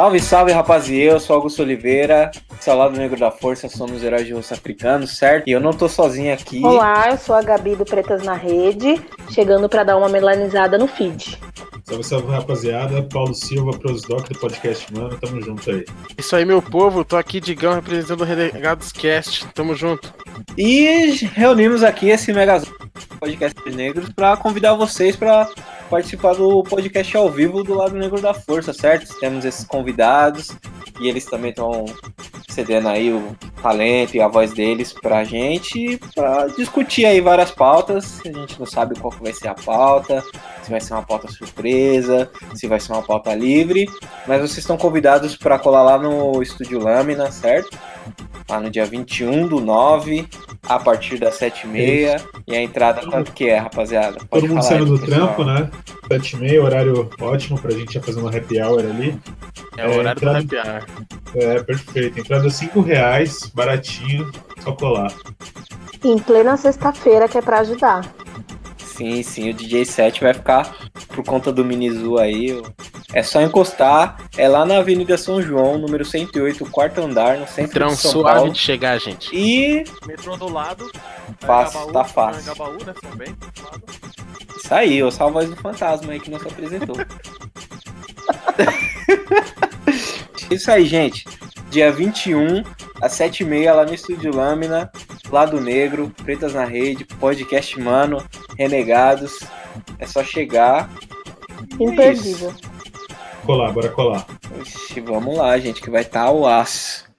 Salve, salve, rapaziada. Eu sou Augusto Oliveira. Esse é o Lado Negro da Força, somos heróis de rosto africano, certo? E eu não tô sozinho aqui. Olá, eu sou a Gabi do Pretas na Rede, chegando para dar uma melanizada no feed. Salve, salve, rapaziada. Paulo Silva, Prosdoc do Podcast Mano. Tamo junto aí. Isso aí, meu povo. Tô aqui, Digão, representando o Renegados Cast. Tamo junto. E reunimos aqui esse Mega Podcast Negros para convidar vocês para participar do podcast ao vivo do Lado Negro da Força, certo? Temos esses convidados e eles também estão cedendo aí o talento e a voz deles pra gente para discutir aí várias pautas. A gente não sabe qual vai ser a pauta, se vai ser uma pauta surpresa, se vai ser uma pauta livre, mas vocês estão convidados para colar lá no Estúdio Lâmina, certo? Lá no dia 21 do 9, a partir das 7h30. E a entrada quanto que é, rapaziada? Pode Todo mundo saindo do trampo, né? 7h30, horário ótimo pra gente já fazer uma happy hour ali. É, o horário entrada... do happy hour. É, perfeito. Entrada 5 reais, baratinho, só colar. Em plena sexta-feira, que é pra ajudar. Sim, sim, o DJ 7 vai ficar por conta do Minizu aí. É só encostar, é lá na Avenida São João, número 108, quarto andar, no centro Trão de São suave Paulo. de chegar, gente. E Metrô do lado. Fácil, tá fácil. Gabaú, né, também. isso aí, o salvo voz do fantasma aí que não se apresentou. isso aí, gente. Dia 21, às 7h30, lá no Estúdio Lâmina, Lado Negro, Pretas na Rede, Podcast Mano, Renegados. É só chegar. É Imperdível. Colar, bora colar. Ixi, vamos lá, gente, que vai estar o aço.